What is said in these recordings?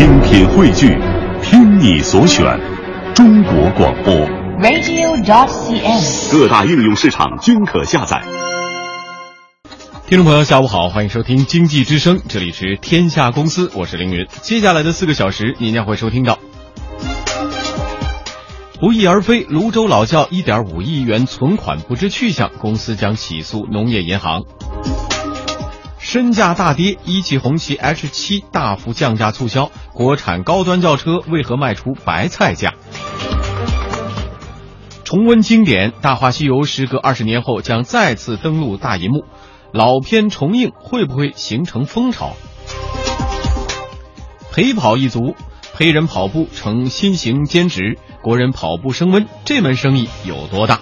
精品汇聚，听你所选，中国广播。radio.cn。各大应用市场均可下载。听众朋友，下午好，欢迎收听《经济之声》，这里是天下公司，我是凌云。接下来的四个小时，您将会收听到：不翼而飞，泸州老窖1.5亿元存款不知去向，公司将起诉农业银行。身价大跌，一汽红旗 H7 大幅降价促销，国产高端轿车为何卖出白菜价？重温经典，《大话西游》时隔二十年后将再次登陆大银幕，老片重映会不会形成风潮？陪跑一族，陪人跑步成新型兼职，国人跑步升温，这门生意有多大？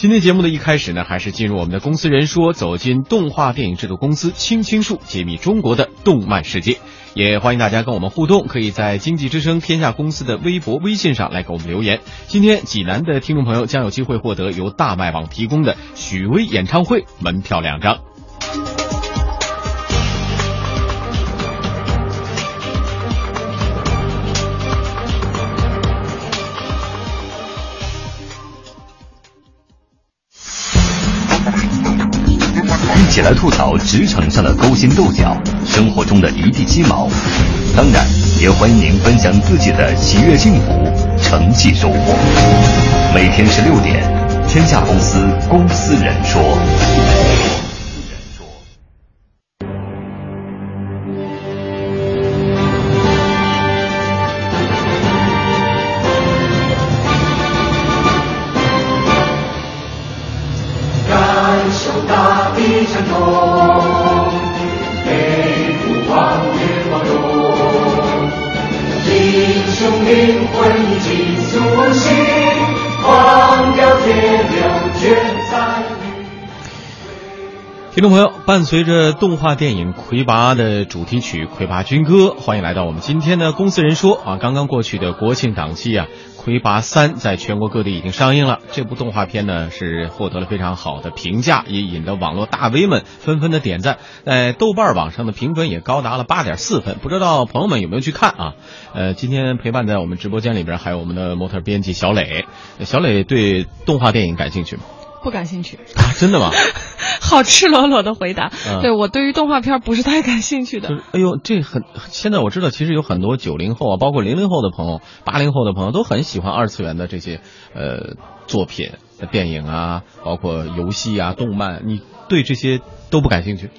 今天节目的一开始呢，还是进入我们的公司人说，走进动画电影制作公司青青树，揭秘中国的动漫世界。也欢迎大家跟我们互动，可以在经济之声天下公司的微博、微信上来给我们留言。今天济南的听众朋友将有机会获得由大麦网提供的许巍演唱会门票两张。起来吐槽职场上的勾心斗角，生活中的一地鸡毛。当然，也欢迎您分享自己的喜悦、幸福、成绩、收获。每天十六点，天下公司公司人说。听众朋友，伴随着动画电影《魁拔》的主题曲《魁拔军歌》，欢迎来到我们今天的公司人说啊。刚刚过去的国庆档期啊，《魁拔三》在全国各地已经上映了。这部动画片呢是获得了非常好的评价，也引得网络大 V 们纷纷的点赞。在豆瓣网上的评分也高达了八点四分，不知道朋友们有没有去看啊？呃，今天陪伴在我们直播间里边还有我们的模特编辑小磊。小磊对动画电影感兴趣吗？不感兴趣，啊，真的吗？好赤裸裸的回答。嗯对我对于动画片不是太感兴趣的就。是，哎呦，这很，现在我知道，其实有很多九零后啊，包括零零后的朋友、八零后的朋友都很喜欢二次元的这些呃作品、电影啊，包括游戏啊、动漫，你对这些都不感兴趣？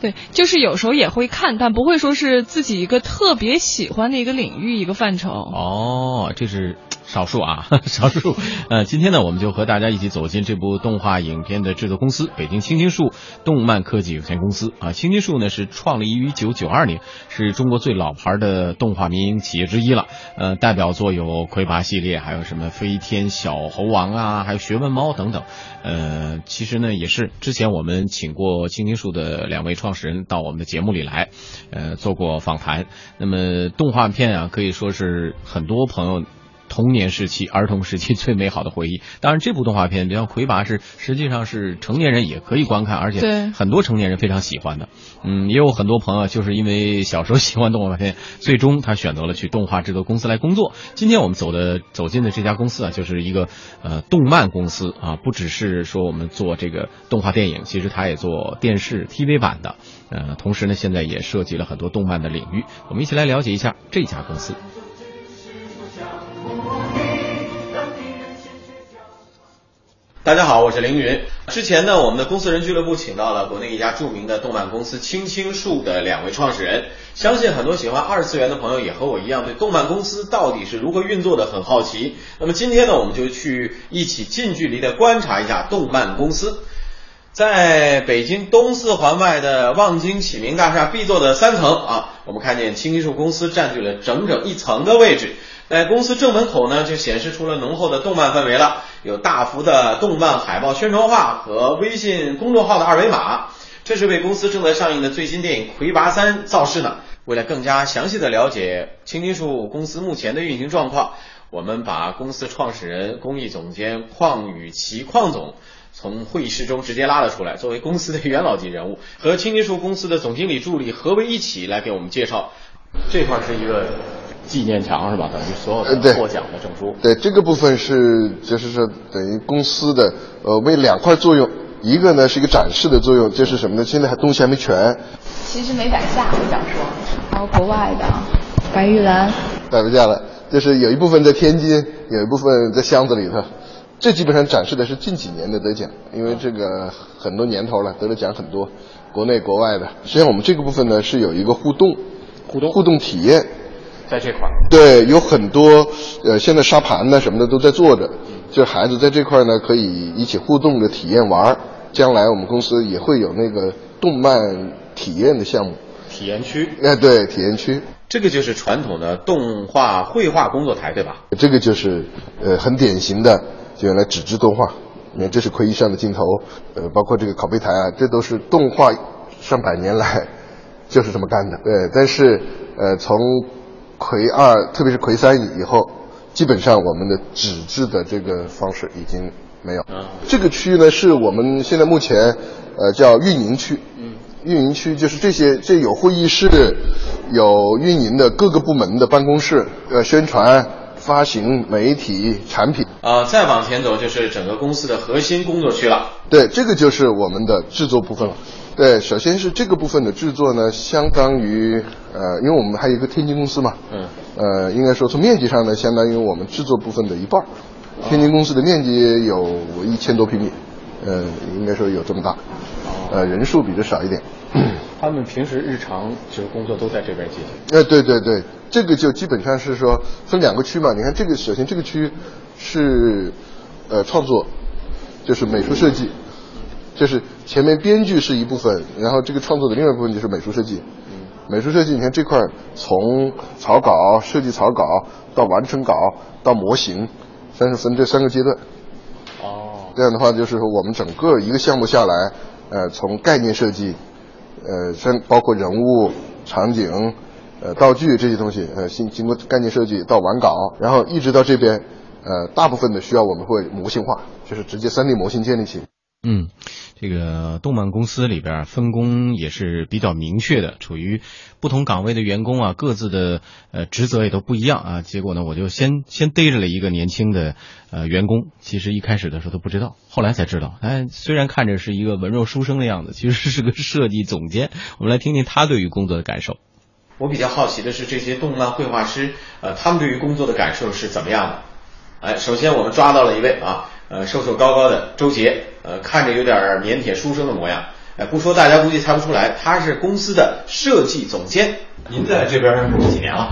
对，就是有时候也会看，但不会说是自己一个特别喜欢的一个领域、一个范畴。哦，这是少数啊，少数。呃，今天呢，我们就和大家一起走进这部动画影片的制作公司——北京青青树动漫科技有限公司啊。青青树呢是创立于一九九二年，是中国最老牌的动画民营企业之一了。呃，代表作有《魁拔》系列，还有什么《飞天小猴王》啊，还有《学问猫》等等。呃，其实呢，也是之前我们请过青青树的两位创始人到我们的节目里来，呃，做过访谈。那么动画片啊，可以说是很多朋友。童年时期、儿童时期 最美好的回忆。当然，这部动画片，像《魁拔》是实际上是成年人也可以观看，而且对很多成年人非常喜欢的。嗯，也有很多朋友就是因为小时候喜欢动画片，最终他选择了去动画制作公司来工作。今天我们走的走进的这家公司啊，就是一个呃动漫公司啊，不只是说我们做这个动画电影，其实它也做电视 TV 版的。呃，同时呢，现在也涉及了很多动漫的领域。我们一起来了解一下这家公司。大家好，我是凌云。之前呢，我们的公司人俱乐部请到了国内一家著名的动漫公司青青树的两位创始人。相信很多喜欢二次元的朋友也和我一样，对动漫公司到底是如何运作的很好奇。那么今天呢，我们就去一起近距离的观察一下动漫公司。在北京东四环外的望京启明大厦 B 座的三层啊，我们看见青青树公司占据了整整一层的位置。在公司正门口呢，就显示出了浓厚的动漫氛围了，有大幅的动漫海报宣传画和微信公众号的二维码。这是为公司正在上映的最新电影《魁拔三》造势呢。为了更加详细的了解青金树公司目前的运行状况，我们把公司创始人、公益总监邝雨琦邝总从会议室中直接拉了出来，作为公司的元老级人物，和青金树公司的总经理助理合为一起来给我们介绍。这块是一个纪念墙是吧？等于所有的获奖的证书。对，这个部分是就是说等于公司的呃为两块作用，一个呢是一个展示的作用，就是什么呢？现在还东西还没全，其实没摆下，我想说，然后国外的白玉兰，摆不下了。就是有一部分在天津，有一部分在箱子里头。这基本上展示的是近几年的得奖，因为这个很多年头了，得了奖很多，国内国外的。实际上我们这个部分呢是有一个互动，互动互动体验。在这块。对，有很多呃，现在沙盘呢什么的都在做着，就孩子在这块呢可以一起互动着体验玩儿。将来我们公司也会有那个动漫体验的项目。体验区，哎，对，体验区，这个就是传统的动画绘画工作台，对吧？这个就是呃很典型的就原来纸质动画。你看，这是奎一上的镜头，呃，包括这个拷贝台啊，这都是动画上百年来就是这么干的。对，但是呃，从魁二，特别是魁三以后，基本上我们的纸质的这个方式已经没有。嗯这个区域呢是我们现在目前呃叫运营区。嗯。运营区就是这些，这有会议室，有运营的各个部门的办公室，呃，宣传、发行、媒体、产品。呃，再往前走就是整个公司的核心工作区了。对，这个就是我们的制作部分了。对，首先是这个部分的制作呢，相当于呃，因为我们还有一个天津公司嘛，嗯，呃，应该说从面积上呢，相当于我们制作部分的一半。天津公司的面积有一千多平米，呃，应该说有这么大，呃，人数比这少一点。他们平时日常就是工作都在这边进行。呃，对对对，这个就基本上是说分两个区嘛。你看这个，首先这个区是呃创作，就是美术设计，就是前面编剧是一部分，然后这个创作的另外一部分就是美术设计。美术设计，你看这块从草稿、设计草稿到完成稿到模型，算是分这三个阶段。哦，这样的话，就是说我们整个一个项目下来，呃，从概念设计，呃，像包括人物、场景、呃，道具这些东西，呃，经经过概念设计到完稿，然后一直到这边，呃，大部分的需要我们会模型化，就是直接 3D 模型建立起。嗯，这个动漫公司里边分工也是比较明确的，处于不同岗位的员工啊，各自的呃职责也都不一样啊。结果呢，我就先先逮着了一个年轻的呃员工，其实一开始的时候都不知道，后来才知道，哎，虽然看着是一个文弱书生的样子，其实是个设计总监。我们来听听他对于工作的感受。我比较好奇的是这些动漫绘画师，呃，他们对于工作的感受是怎么样的？哎，首先我们抓到了一位啊，呃，瘦瘦高高的周杰，呃，看着有点腼腆书生的模样。哎，不说大家估计猜不出来，他是公司的设计总监。您在这边几年了？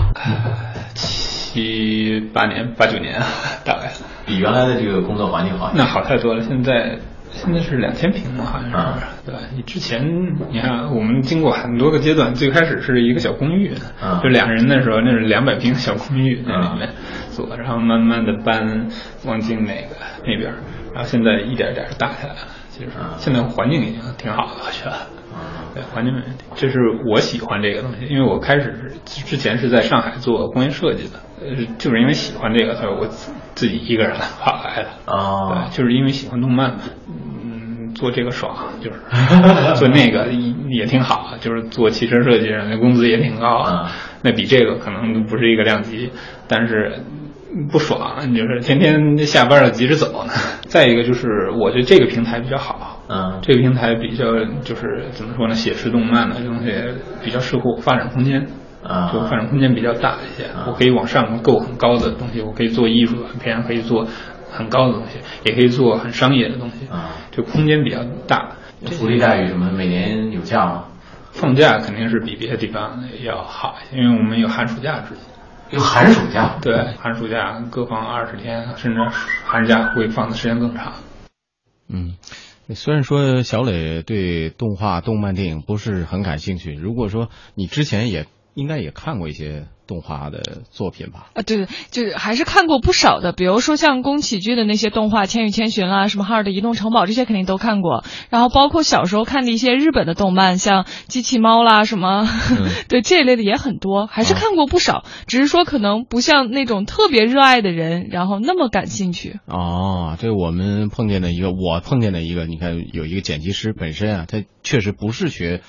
七八年、八九年，大概。比原来的这个工作环境好。那好太多了，现在现在是两千平嘛，好像是，啊对？你之前你看，我们经过很多个阶段，最开始是一个小公寓，啊就俩人的时候，那是两百平小公寓在里面做，然后慢慢的搬望京那个那边，然后现在一点一点大下来了。其实啊现在环境已经挺好的，我觉得。对，环境没问题。这是我喜欢这个东西，因为我开始是之前是在上海做工业设计的，呃，就是因为喜欢这个，所以我自自己一个人跑来的。哦对，就是因为喜欢动漫嘛，嗯，做这个爽，就是 做那个也挺好，就是做汽车设计，那工资也挺高，啊那比这个可能不是一个量级，但是不爽，就是天天下班了急着走呢。再一个就是，我觉得这个平台比较好，嗯这个平台比较就是怎么说呢，写实动漫的这东西比较适合我发展空间。啊就发展空间比较大一些，我可以往上够很高的东西，我可以做艺术短片，可以做很高的东西，也可以做很商业的东西，啊就空间比较大。福利待遇什么？每年有假吗？放假肯定是比别的地方要好一些，因为我们有寒暑假制。有寒暑假。对，寒暑假各放二十天，甚至寒假会放的时间更长。嗯，虽然说小磊对动画、动漫电影不是很感兴趣，如果说你之前也应该也看过一些动画的作品吧？啊，对，就是还是看过不少的，比如说像宫崎骏的那些动画《千与千寻》啦，什么《哈尔的移动城堡》这些肯定都看过。然后包括小时候看的一些日本的动漫，像机器猫啦什么，对这一类的也很多，还是看过不少。只是说可能不像那种特别热爱的人，然后那么感兴趣。哦，这我们碰见的一个，我碰见的一个，你看有一个剪辑师本身啊，他确实不是学。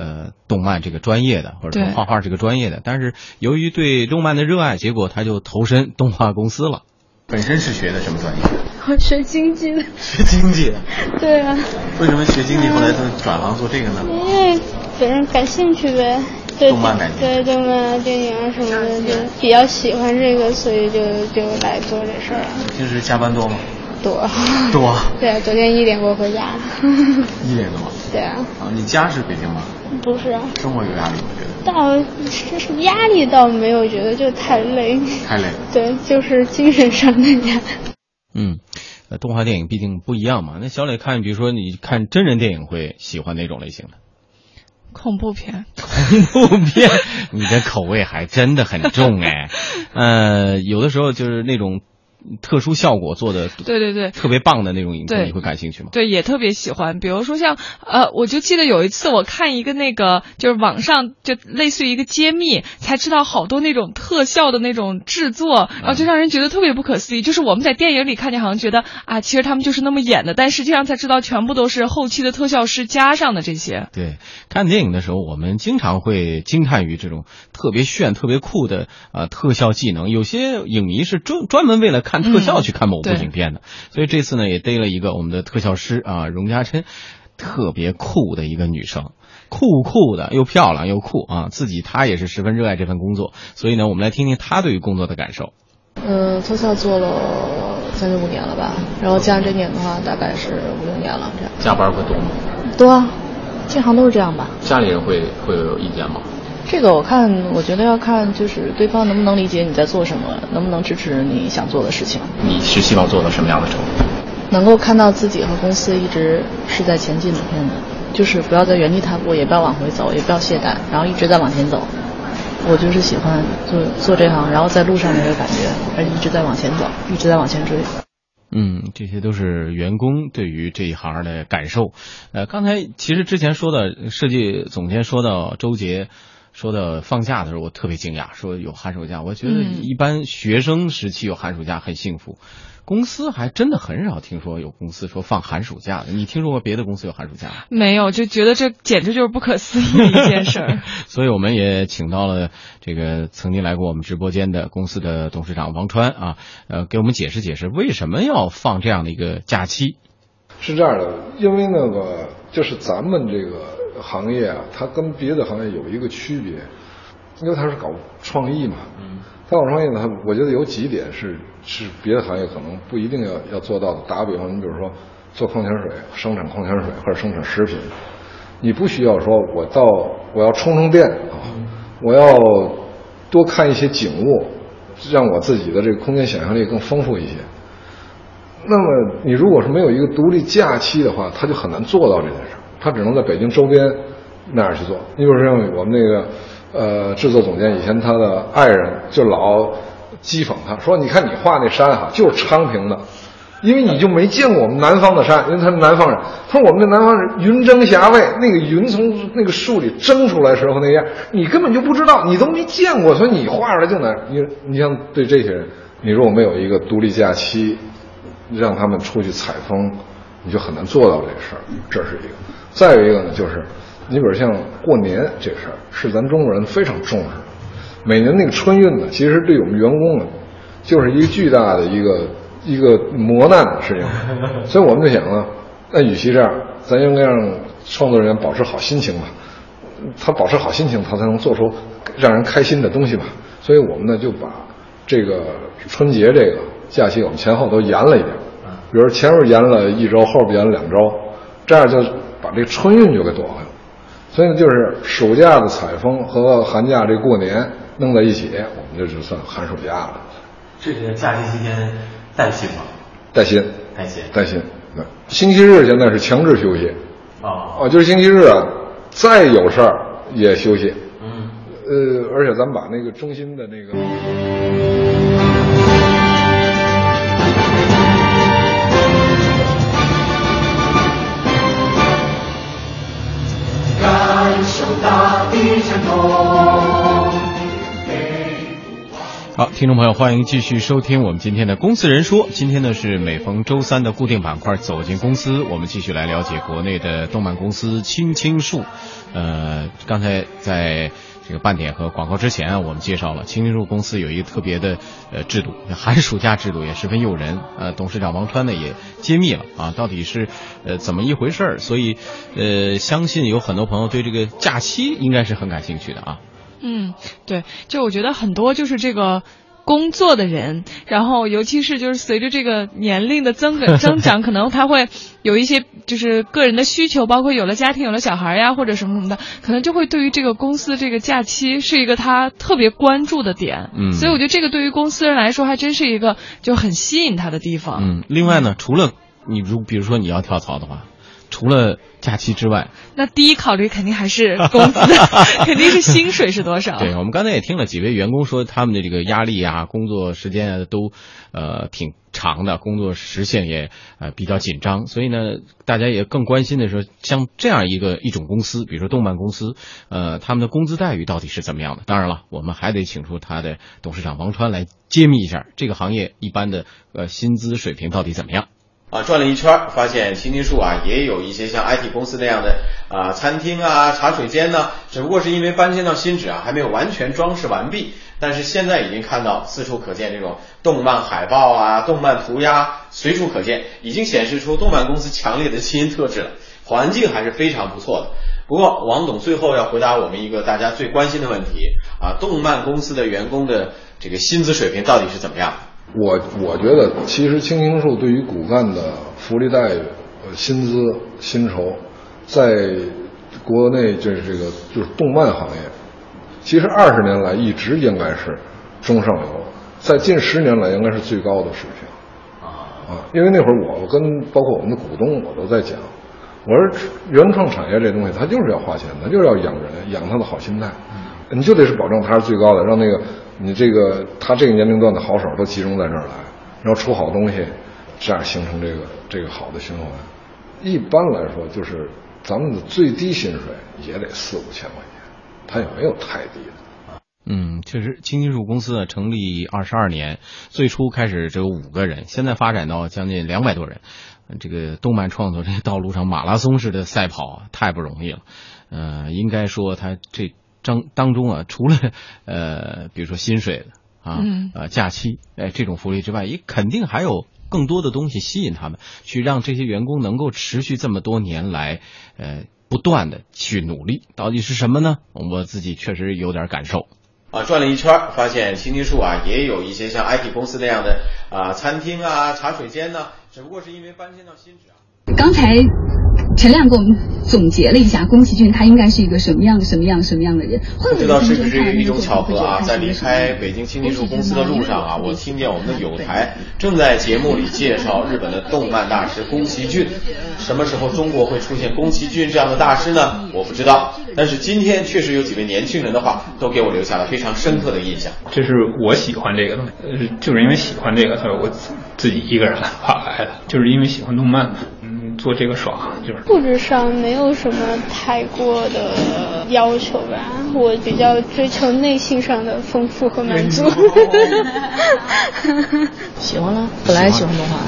呃，动漫这个专业的，或者说画画这个专业的，但是由于对动漫的热爱，结果他就投身动画公司了。本身是学的什么专业？我学经济的。学经济的。对啊。为什么学经济后来他转行做这个呢？因为本身感兴趣呗。对动漫感兴趣。对动漫、电影啊什么的，就比较喜欢这个，所以就就来做这事儿了。平时加班多吗？多。多。对，昨天一点多回家。一点多。对啊。啊，你家是北京吗？不是，生活有压力，吗觉得。倒是压力倒没有觉得，就太累。太累。对，就是精神上的压力。嗯，呃，动画电影毕竟不一样嘛。那小磊看，比如说你看真人电影，会喜欢哪种类型的？恐怖片。恐怖片，你的口味还真的很重哎。呃，有的时候就是那种。特殊效果做的对对对特别棒的那种影片，你会感兴趣吗？对，也特别喜欢。比如说像呃，我就记得有一次我看一个那个，就是网上就类似于一个揭秘，才知道好多那种特效的那种制作，然后就让人觉得特别不可思议。就是我们在电影里看见，好像觉得啊，其实他们就是那么演的，但实际上才知道全部都是后期的特效师加上的这些。对，看电影的时候，我们经常会惊叹于这种特别炫、特别酷的呃特效技能。有些影迷是专专门为了。看特效去看某部影片的，所以这次呢也逮了一个我们的特效师啊，荣嘉琛，特别酷的一个女生，酷酷的又漂亮又酷啊，自己她也是十分热爱这份工作，所以呢我们来听听她对于工作的感受。嗯，特效做了将近五年了吧，然后加上这年的话大概是五六年了这样。加班会多吗？多，啊，这行都是这样吧。家里人会会有意见吗？这个我看，我觉得要看就是对方能不能理解你在做什么，能不能支持你想做的事情。你是希望做到什么样的程度？能够看到自己和公司一直是在前进的，就是不要在原地踏步，也不要往回走，也不要懈怠，然后一直在往前走。我就是喜欢做做这行，然后在路上那个感觉，而一直在往前走，一直在往前追。嗯，这些都是员工对于这一行的感受。呃，刚才其实之前说的设计总监说到周杰。说到放假的时候，我特别惊讶，说有寒暑假。我觉得一般学生时期有寒暑假很幸福，公司还真的很少听说有公司说放寒暑假的。你听说过别的公司有寒暑假吗？没有，就觉得这简直就是不可思议的一件事儿。所以我们也请到了这个曾经来过我们直播间的公司的董事长王川啊，呃，给我们解释解释为什么要放这样的一个假期。是这样的，因为那个就是咱们这个。行业啊，它跟别的行业有一个区别，因为它是搞创意嘛。嗯。它搞创意呢，它我觉得有几点是是别的行业可能不一定要要做到的。打个比方，你比如说做矿泉水，生产矿泉水或者生产食品，你不需要说我到我要充充电啊，我要多看一些景物，让我自己的这个空间想象力更丰富一些。那么你如果是没有一个独立假期的话，他就很难做到这件事。他只能在北京周边那样去做。你比如说我们那个呃制作总监，以前他的爱人就老讥讽他说：“你看你画那山哈，就是昌平的，因为你就没见过我们南方的山，因为他是南方人。他说我们的南方人云蒸霞蔚，那个云从那个树里蒸出来时候那样，你根本就不知道，你都没见过，所以你画出来就难。你你像对这些人，你如果没有一个独立假期，让他们出去采风，你就很难做到这个事儿。这是一个。再有一个呢，就是你比如像过年这事儿，是咱中国人非常重视的。每年那个春运呢，其实对我们员工呢，就是一个巨大的一个 一个磨难的事情。所以我们就想呢，那与其这样，咱应该让创作人员保持好心情吧。他保持好心情，他才能做出让人开心的东西吧。所以我们呢就把这个春节这个假期，我们前后都延了一点。比如前面延了一周，后边延了两周，这样就。把这春运就给躲开了，所以呢，就是暑假的采风和寒假这过年弄在一起，我们就是算寒暑假了。这个假期期间带薪吗？带薪，带薪，带薪。星期日现在是强制休息。哦。哦，就是星期日啊，再有事儿也休息。嗯。呃，而且咱们把那个中心的那个。好，听众朋友，欢迎继续收听我们今天的《公司人说》。今天呢是每逢周三的固定板块，走进公司，我们继续来了解国内的动漫公司青青树。呃，刚才在这个半点和广告之前啊，我们介绍了青青树公司有一个特别的呃制度，寒暑假制度也十分诱人。呃，董事长王川呢也揭秘了啊，到底是呃怎么一回事儿。所以呃，相信有很多朋友对这个假期应该是很感兴趣的啊。嗯，对，就我觉得很多就是这个工作的人，然后尤其是就是随着这个年龄的增个 增长，可能他会有一些就是个人的需求，包括有了家庭、有了小孩呀，或者什么什么的，可能就会对于这个公司这个假期是一个他特别关注的点。嗯所以我觉得这个对于公司人来说，还真是一个就很吸引他的地方。嗯，另外呢，除了你如比如说你要跳槽的话，除了假期之外，那第一考虑肯定还是工资，肯定是薪水是多少。对我们刚才也听了几位员工说，他们的这个压力啊、工作时间啊都呃挺长的，工作时限也呃比较紧张，所以呢，大家也更关心的是，像这样一个一种公司，比如说动漫公司，呃，他们的工资待遇到底是怎么样的？当然了，我们还得请出他的董事长王川来揭秘一下这个行业一般的呃薪资水平到底怎么样。啊，转了一圈，发现青青树啊也有一些像 IT 公司那样的啊餐厅啊、茶水间呢，只不过是因为搬迁到新址啊，还没有完全装饰完毕。但是现在已经看到四处可见这种动漫海报啊、动漫涂鸦，随处可见，已经显示出动漫公司强烈的基因特质了。环境还是非常不错的。不过王董最后要回答我们一个大家最关心的问题啊，动漫公司的员工的这个薪资水平到底是怎么样？我我觉得，其实青青树对于骨干的福利待遇、呃薪资、薪酬，在国内就是这个就是动漫行业，其实二十年来一直应该是中上游，在近十年来应该是最高的水平。啊，因为那会儿我跟包括我们的股东，我都在讲，我说原创产业这东西它就是要花钱，它就是要养人，养他的好心态，你就得是保证它是最高的，让那个你这个他这个年龄段的好手都集中在这儿来，然后出好东西，这样形成这个这个好的循环。一般来说，就是咱们的最低薪水也得四五千块钱，它也没有太低的。嗯，确实，青金树公司呢成立二十二年，最初开始只有五个人，现在发展到将近两百多人。这个动漫创作这道路上马拉松式的赛跑，太不容易了。呃，应该说他这当当中啊，除了 呃，比如说薪水的啊，嗯呃，假期，哎，这种福利之外，也肯定还有更多的东西吸引他们，去让这些员工能够持续这么多年来，呃，不断的去努力。到底是什么呢？我自己确实有点感受。啊，转了一圈，发现青青树啊也有一些像 IT 公司那样的啊餐厅啊、茶水间呢，只不过是因为搬迁到新址啊。刚才陈亮给我们总结了一下宫崎骏他应该是一个什么样、什么样、什么样的人。会不知道是不是一种巧合啊？在离开北京青青树公司的路上啊，我听见我们的有台正在节目里介绍日本的动漫大师宫崎骏。什么时候中国会出现宫崎骏这样的大师呢？我不知道。但是今天确实有几位年轻人的话，都给我留下了非常深刻的印象。这是我喜欢这个东西，呃，就是因为喜欢这个，所以我自自己一个人画来的，就是因为喜欢动漫嘛，嗯，做这个爽，就是。物质上没有什么太过的要求吧，我比较追求内心上的丰富和满足。喜欢了，本来喜欢动画，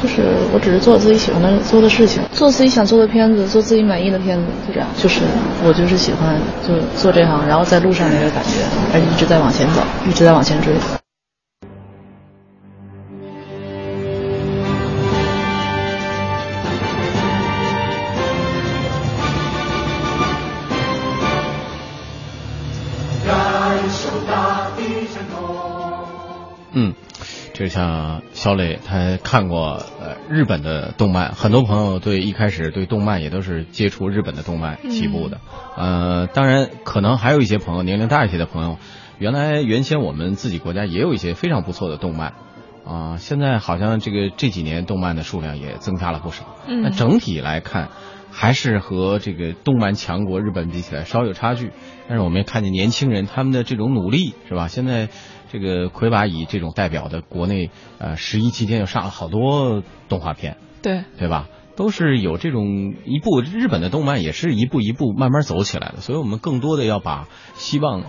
就是我只是做自己喜欢的做的事情，做自己想做的片子，做自己满意的片子，就这样。就是我就是喜欢就做这行，然后在路上那个感觉，而且一直在往前走，一直在往前追。像肖磊他看过呃日本的动漫，很多朋友对一开始对动漫也都是接触日本的动漫起步的。呃，当然可能还有一些朋友年龄大一些的朋友，原来原先我们自己国家也有一些非常不错的动漫。啊，现在好像这个这几年动漫的数量也增加了不少。嗯那整体来看，还是和这个动漫强国日本比起来稍有差距。但是我们也看见年轻人他们的这种努力，是吧？现在这个魁拔以这种代表的国内，呃，十一期间又上了好多动画片，对，对吧？都是有这种一步，日本的动漫也是一步一步慢慢走起来的，所以我们更多的要把希望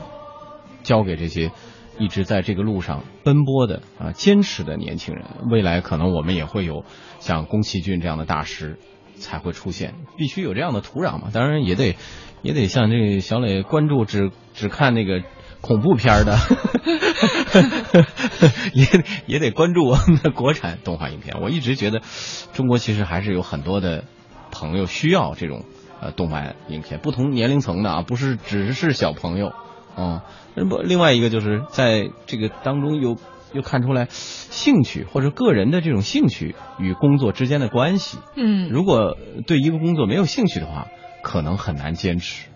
交给这些一直在这个路上奔波的啊坚持的年轻人。未来可能我们也会有像宫崎骏这样的大师才会出现，必须有这样的土壤嘛。当然也得也得像这个小磊关注只只看那个。恐怖片的，也也得关注我们的国产动画影片。我一直觉得，中国其实还是有很多的朋友需要这种呃动漫影片，不同年龄层的啊，不是只是小朋友，嗯，那么另外一个就是在这个当中又又看出来兴趣或者个人的这种兴趣与工作之间的关系。嗯，如果对一个工作没有兴趣的话，可能很难坚持。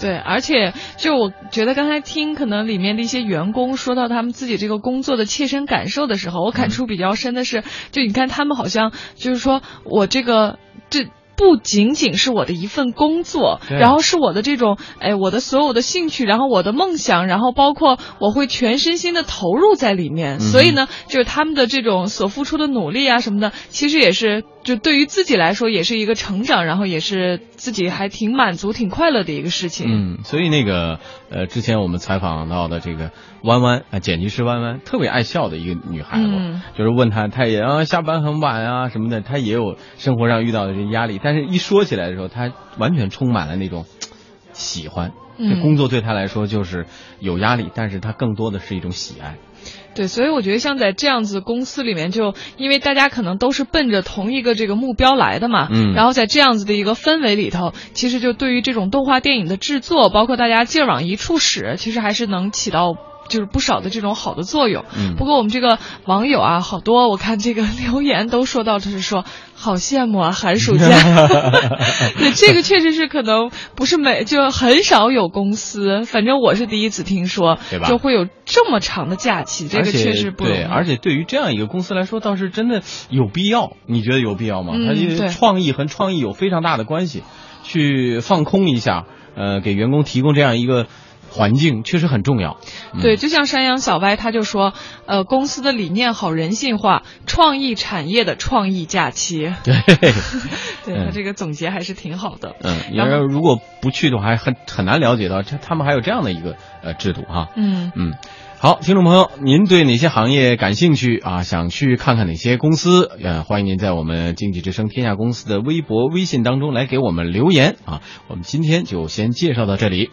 对，而且就我觉得刚才听可能里面的一些员工说到他们自己这个工作的切身感受的时候，我感触比较深的是，就你看他们好像就是说我这个这。不仅仅是我的一份工作，然后是我的这种，哎，我的所有的兴趣，然后我的梦想，然后包括我会全身心的投入在里面。嗯所以呢，就是他们的这种所付出的努力啊什么的，其实也是就对于自己来说也是一个成长，然后也是自己还挺满足、挺快乐的一个事情。嗯，所以那个呃，之前我们采访到的这个弯弯啊，剪辑师弯弯，特别爱笑的一个女孩子，嗯就是问她，她也啊下班很晚啊什么的，她也有生活上遇到的这些压力，但是一说起来的时候，她完全充满了那种嘖喜欢。嗯这工作对他来说就是有压力，但是他更多的是一种喜爱。对，所以我觉得像在这样子公司里面就，因为大家可能都是奔着同一个这个目标来的嘛，嗯然后在这样子的一个氛围里头，其实就对于这种动画电影的制作，包括大家劲儿往一处使，其实还是能起到。就是不少的这种好的作用。嗯不过我们这个网友啊，好多我看这个留言都说到，就是说好羡慕啊，寒暑假。对，这个确实是可能不是每就很少有公司，反正我是第一次听说，对吧就会有这么长的假期，这个确实不。对，而且对于这样一个公司来说，倒是真的有必要。你觉得有必要吗？嗯它因为创意和创意有非常大的关系，去放空一下，呃，给员工提供这样一个环境，确实很重要。嗯对，就像山羊小歪他就说，呃，公司的理念好人性化，创意产业的创意假期。对，对嗯他这个总结还是挺好的。嗯，你然后要如果不去的话，还很很难了解到这他们还有这样的一个呃制度哈。嗯嗯，好，听众朋友，您对哪些行业感兴趣啊？想去看看哪些公司？呃，欢迎您在我们经济之声天下公司的微博、微信当中来给我们留言啊。我们今天就先介绍到这里。